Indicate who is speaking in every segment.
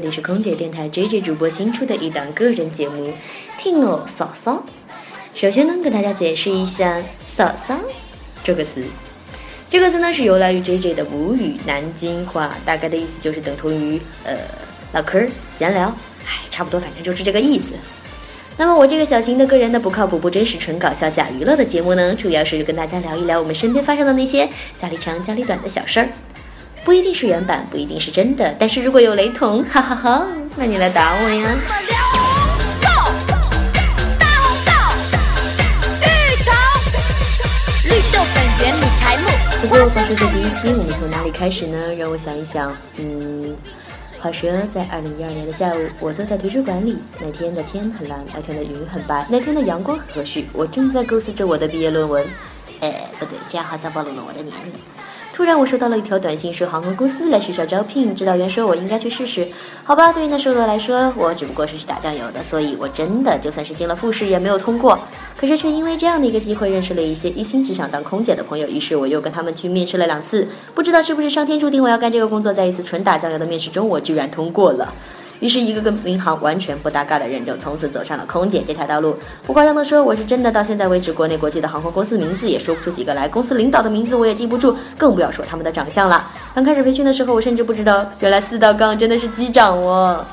Speaker 1: 这里是空姐电台 JJ 主播新出的一档个人节目《听我嫂嫂》。首先呢，跟大家解释一下“嫂嫂”这个词。这个词呢是由来于 JJ 的母语南京话，大概的意思就是等同于呃唠嗑、闲聊，哎，差不多，反正就是这个意思。那么我这个小型的个人的不靠谱、不真实、纯搞笑、假娱乐的节目呢，主要是跟大家聊一聊我们身边发生的那些家里长、家里短的小事儿。不一定是原版，不一定是真的，但是如果有雷同，哈哈哈，那你来打我呀！不过话说这第一期，我们从哪里开始呢？让我想一想，嗯，话说在二零一二年的下午，我坐在图书馆里，那天的天很蓝，那天的云很白，那天的阳光很和煦，我正在构思着我的毕业论文。哎，不对，这样好像暴露了我的年龄。突然，我收到了一条短信，说航空公司来学校招聘，指导员说我应该去试试。好吧，对于那时候的来说，我只不过是去打酱油的，所以我真的就算是进了复试也没有通过。可是却因为这样的一个机会，认识了一些一心只想当空姐的朋友，于是我又跟他们去面试了两次。不知道是不是上天注定我要干这个工作，在一次纯打酱油的面试中，我居然通过了。于是，一个跟民航完全不搭嘎的人就从此走上了空姐这条道路。不夸张的说，我是真的到现在为止，国内国际的航空公司名字也说不出几个来，公司领导的名字我也记不住，更不要说他们的长相了。刚开始培训的时候，我甚至不知道原来四道杠真的是机长哦。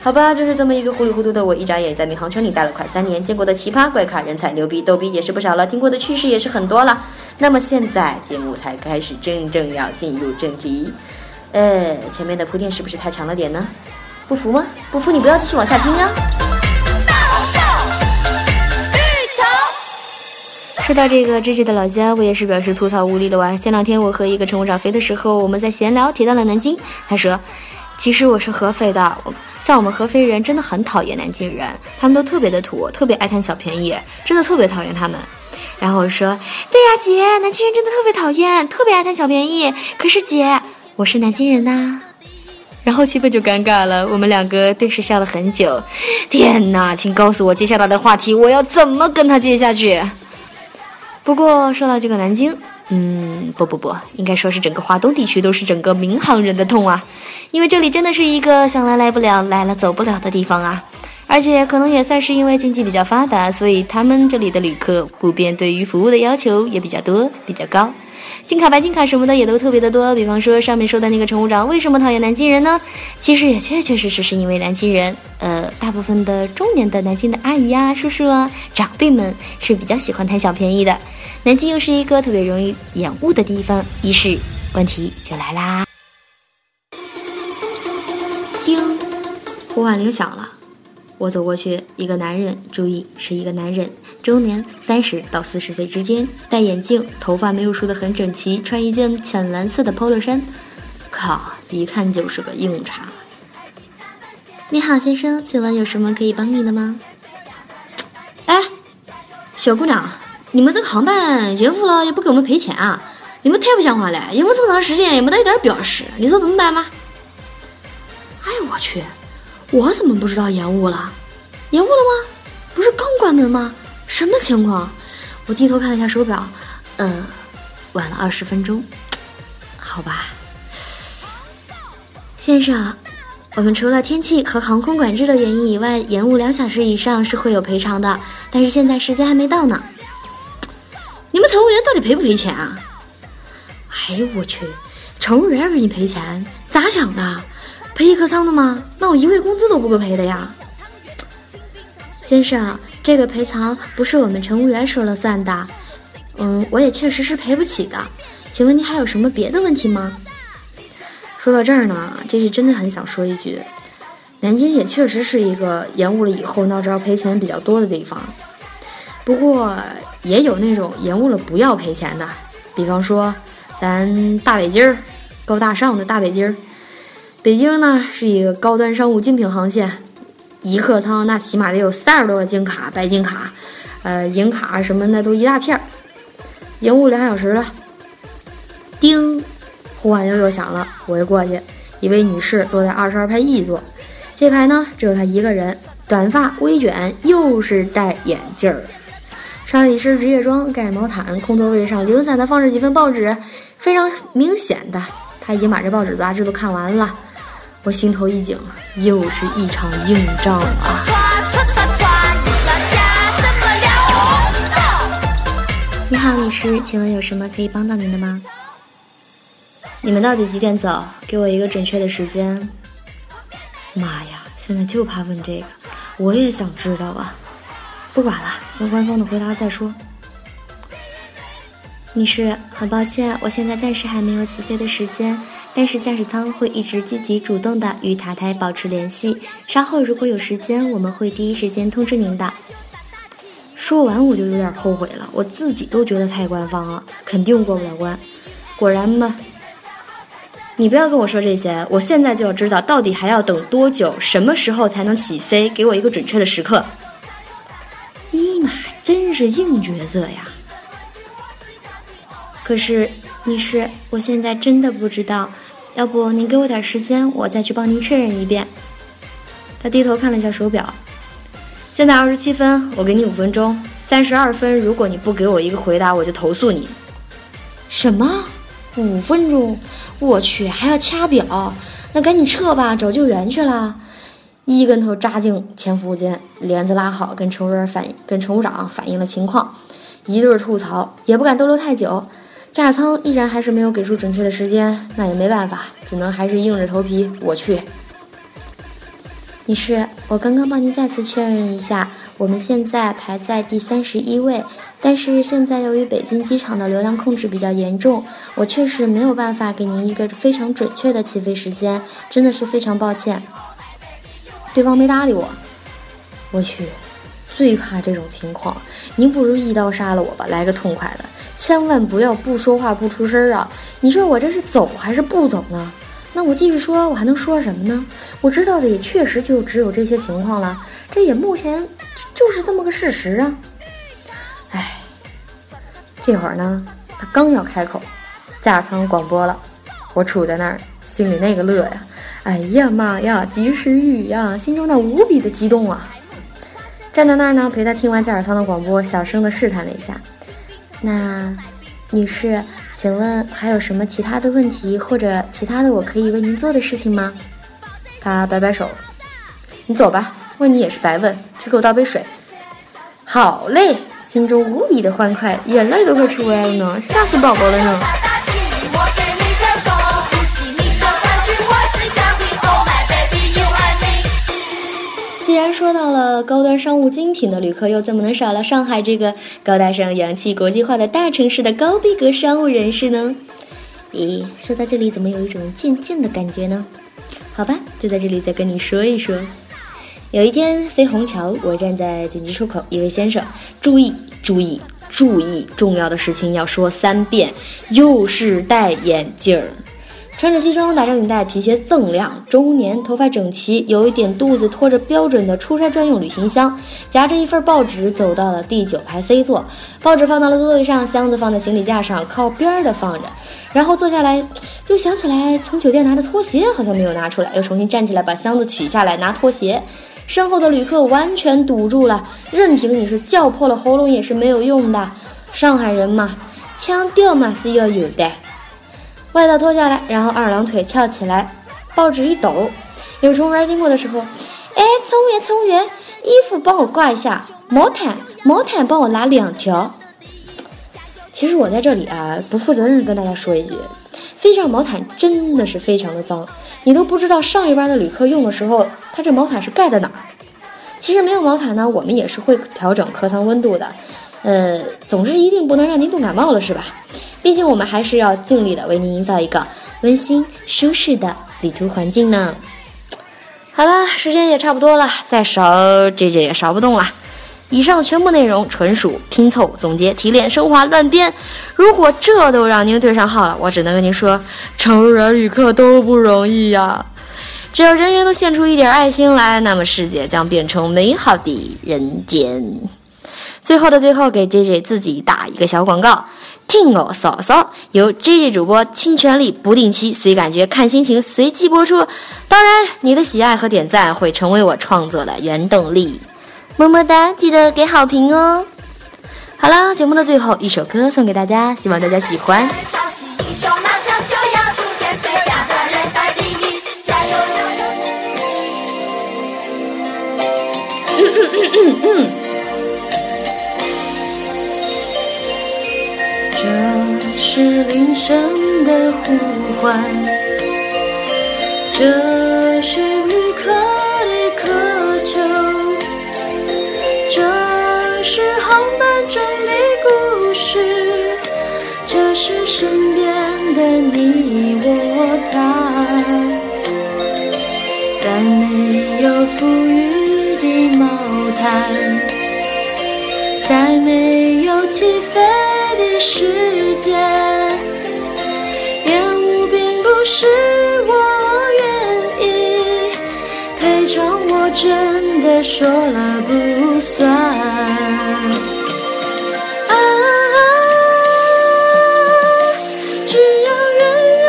Speaker 1: 好吧，就是这么一个糊里糊涂的我，一眨眼在民航圈里待了快三年，见过的奇葩怪咖、人才、牛逼、逗逼也是不少了，听过的趣事也是很多了。那么现在节目才开始，真正要进入正题。呃，前面的铺垫是不是太长了点呢？不服吗？不服你不要继续往下听啊！说到这个芝芝的老家，我也是表示吐槽无力了哇！前两天我和一个乘务长飞的时候，我们在闲聊提到了南京，他说：“其实我是合肥的，像我们合肥人真的很讨厌南京人，他们都特别的土，特别爱贪小便宜，真的特别讨厌他们。”然后我说：“对呀，姐，南京人真的特别讨厌，特别爱贪小便宜。可是姐，我是南京人呐。”然后气氛就尴尬了，我们两个对视笑了很久。天哪，请告诉我接下来的话题，我要怎么跟他接下去？不过说到这个南京，嗯，不不不，应该说是整个华东地区都是整个民航人的痛啊，因为这里真的是一个想来来不了，来了走不了的地方啊。而且可能也算是因为经济比较发达，所以他们这里的旅客普遍对于服务的要求也比较多，比较高。金卡、白金卡什么的也都特别的多，比方说上面说的那个乘务长为什么讨厌南京人呢？其实也确确实实是因为南京人，呃，大部分的中年的南京的阿姨啊、叔叔啊、长辈们是比较喜欢贪小便宜的。南京又是一个特别容易延误的地方，于是问题就来啦。叮，呼唤铃响了。我走过去，一个男人，注意是一个男人，中年，三十到四十岁之间，戴眼镜，头发没有梳得很整齐，穿一件浅蓝色的 polo 衫，靠，一看就是个硬茬。你好，先生，请问有什么可以帮你的吗？哎，小姑娘，你们这个航班延误了也不给我们赔钱啊？你们太不像话了，延误这么长时间也没得一点表示，你说怎么办吗？哎呦我去！我怎么不知道延误了？延误了吗？不是刚关门吗？什么情况？我低头看了一下手表，呃，晚了二十分钟。好吧，先生，我们除了天气和航空管制的原因以外，延误两小时以上是会有赔偿的。但是现在时间还没到呢。你们乘务员到底赔不赔钱啊？哎呦我去，乘务员给你赔钱，咋想的？赔一客舱的吗？那我一个月工资都不够赔的呀，先生，这个赔偿不是我们乘务员说了算的。嗯，我也确实是赔不起的。请问您还有什么别的问题吗？说到这儿呢，这是真的很想说一句，南京也确实是一个延误了以后闹着要赔钱比较多的地方。不过也有那种延误了不要赔钱的，比方说咱大北京儿，高大上的大北京儿。北京呢是一个高端商务精品航线，一客舱那起码得有三十多个金卡、白金卡，呃，银卡什么的都一大片儿。延误两小时了，叮，呼唤铃又响了。我一过去，一位女士坐在二十二排 E 座，这排呢只有她一个人，短发微卷，又是戴眼镜儿，穿了一身职业装，盖着毛毯，空座位上零散的放着几份报纸，非常明显的，她已经把这报纸杂志都看完了。我心头一紧，又是一场硬仗啊！你好，女士，请问有什么可以帮到您的吗？你们到底几点走？给我一个准确的时间。妈呀，现在就怕问这个，我也想知道啊！不管了，先官方的回答再说。女士，很抱歉，我现在暂时还没有起飞的时间。但是驾驶舱会一直积极主动的与塔台保持联系，稍后如果有时间，我们会第一时间通知您的。说完我就有点后悔了，我自己都觉得太官方了，肯定过不了关。果然吧，你不要跟我说这些，我现在就要知道到底还要等多久，什么时候才能起飞？给我一个准确的时刻。尼玛，真是硬角色呀！可是，女士，我现在真的不知道。要不您给我点时间，我再去帮您确认一遍。他低头看了一下手表，现在二十七分，我给你五分钟。三十二分，如果你不给我一个回答，我就投诉你。什么？五分钟？我去，还要掐表？那赶紧撤吧，找救援去了。一跟头扎进前服务间，帘子拉好，跟乘务员反跟乘务长反映了情况，一顿吐槽，也不敢逗留太久。驾驶舱依然还是没有给出准确的时间，那也没办法，只能还是硬着头皮我去。女士，我刚刚帮您再次确认一下，我们现在排在第三十一位，但是现在由于北京机场的流量控制比较严重，我确实没有办法给您一个非常准确的起飞时间，真的是非常抱歉。对方没搭理我，我去。最怕这种情况，您不如一刀杀了我吧，来个痛快的，千万不要不说话不出声啊！你说我这是走还是不走呢？那我继续说，我还能说什么呢？我知道的也确实就只有这些情况了，这也目前就是这么个事实啊！哎，这会儿呢，他刚要开口，驾驶舱广播了，我杵在那儿，心里那个乐呀！哎呀妈呀，及时雨呀，心中那无比的激动啊！站在那儿呢，陪他听完驾驶舱的广播，小声的试探了一下。那，女士，请问还有什么其他的问题或者其他的我可以为您做的事情吗？他摆摆手，你走吧，问你也是白问，去给我倒杯水。好嘞，心中无比的欢快，眼泪都快出来了呢，吓死宝宝了呢。说到了高端商务精品的旅客，又怎么能少了上海这个高大上、洋气、国际化的大城市的高逼格商务人士呢？咦，说到这里，怎么有一种渐渐的感觉呢？好吧，就在这里再跟你说一说。有一天飞虹桥，我站在紧急出口，一位先生，注意，注意，注意，重要的事情要说三遍，又是戴眼镜儿。穿着西装，打着领带，皮鞋锃亮，中年，头发整齐，有一点肚子，拖着标准的出差专用旅行箱，夹着一份报纸，走到了第九排 C 座，报纸放到了座位上，箱子放在行李架上，靠边的放着，然后坐下来，又想起来从酒店拿的拖鞋好像没有拿出来，又重新站起来把箱子取下来拿拖鞋，身后的旅客完全堵住了，任凭你是叫破了喉咙也是没有用的，上海人嘛，腔调嘛是要有的。外套脱下来，然后二郎腿翘起来，报纸一抖。有乘务员经过的时候，哎，乘务员，乘务员，衣服帮我挂一下，毛毯，毛毯帮我拿两条。其实我在这里啊，不负责任跟大家说一句，飞机上毛毯真的是非常的脏，你都不知道上一班的旅客用的时候，他这毛毯是盖在哪儿。其实没有毛毯呢，我们也是会调整客舱温度的。呃，总之一定不能让您冻感冒了，是吧？毕竟我们还是要尽力的为您营造一个温馨舒适的旅途环境呢。好了，时间也差不多了，再少这这也少不动了。以上全部内容纯属拼凑、总结、提炼、升华、乱编。如果这都让您对上号了，我只能跟您说，乘务员、旅客都不容易呀。只要人人都献出一点爱心来，那么世界将变成美好的人间。最后的最后，给 J J 自己打一个小广告。听我嫂嫂由 J J 主播倾全力，不定期、随感觉、看心情、随机播出。当然，你的喜爱和点赞会成为我创作的原动力。么么哒，记得给好评哦。好了，节目的最后一首歌送给大家，希望大家喜欢。嗯嗯。是铃声的呼唤，这是旅客的渴求，这是航班中的故事，这是身边的你我他，在没有富裕的毛毯，在没有起飞的时间，说了不算。啊，只要人人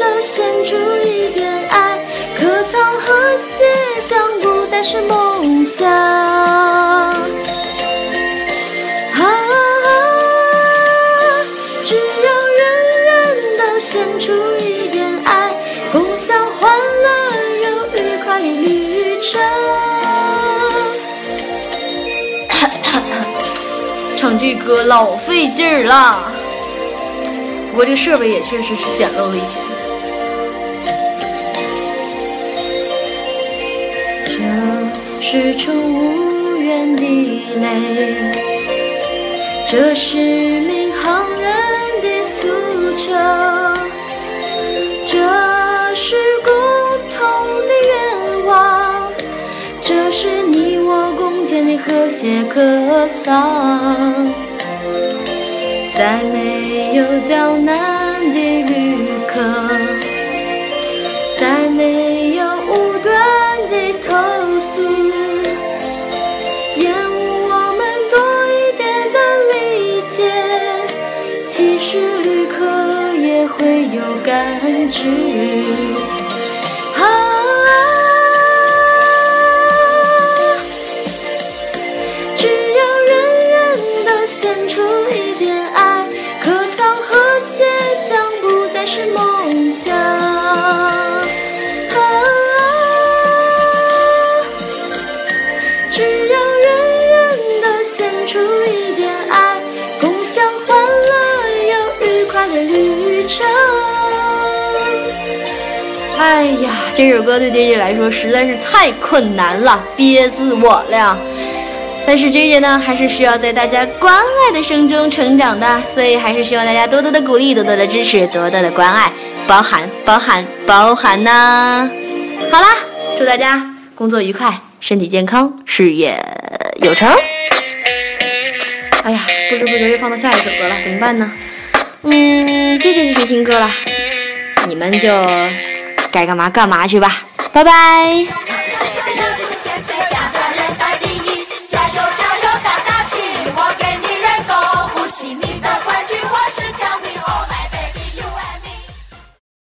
Speaker 1: 都献出一点爱，可曾和谐将不再是梦唱这歌老费劲儿了，不过这个设备也确实是显露了一些。这是乘务员的泪，这是民航人的诉求，这的和谐客舱，在没有刁难的旅客。再没有无端的投诉，愿我们多一点的理解，其实旅客也会有感知。这首歌对 J J 来说实在是太困难了，憋死我了。但是 J J 呢，还是需要在大家关爱的声中成长的，所以还是希望大家多多的鼓励，多多的支持，多多的关爱，包涵、包涵、包涵呐。好啦，祝大家工作愉快，身体健康，事业有成。哎呀，不知不觉又放到下一首歌了，怎么办呢？嗯，J J 继续听歌了，你们就该干嘛干嘛去吧，拜拜。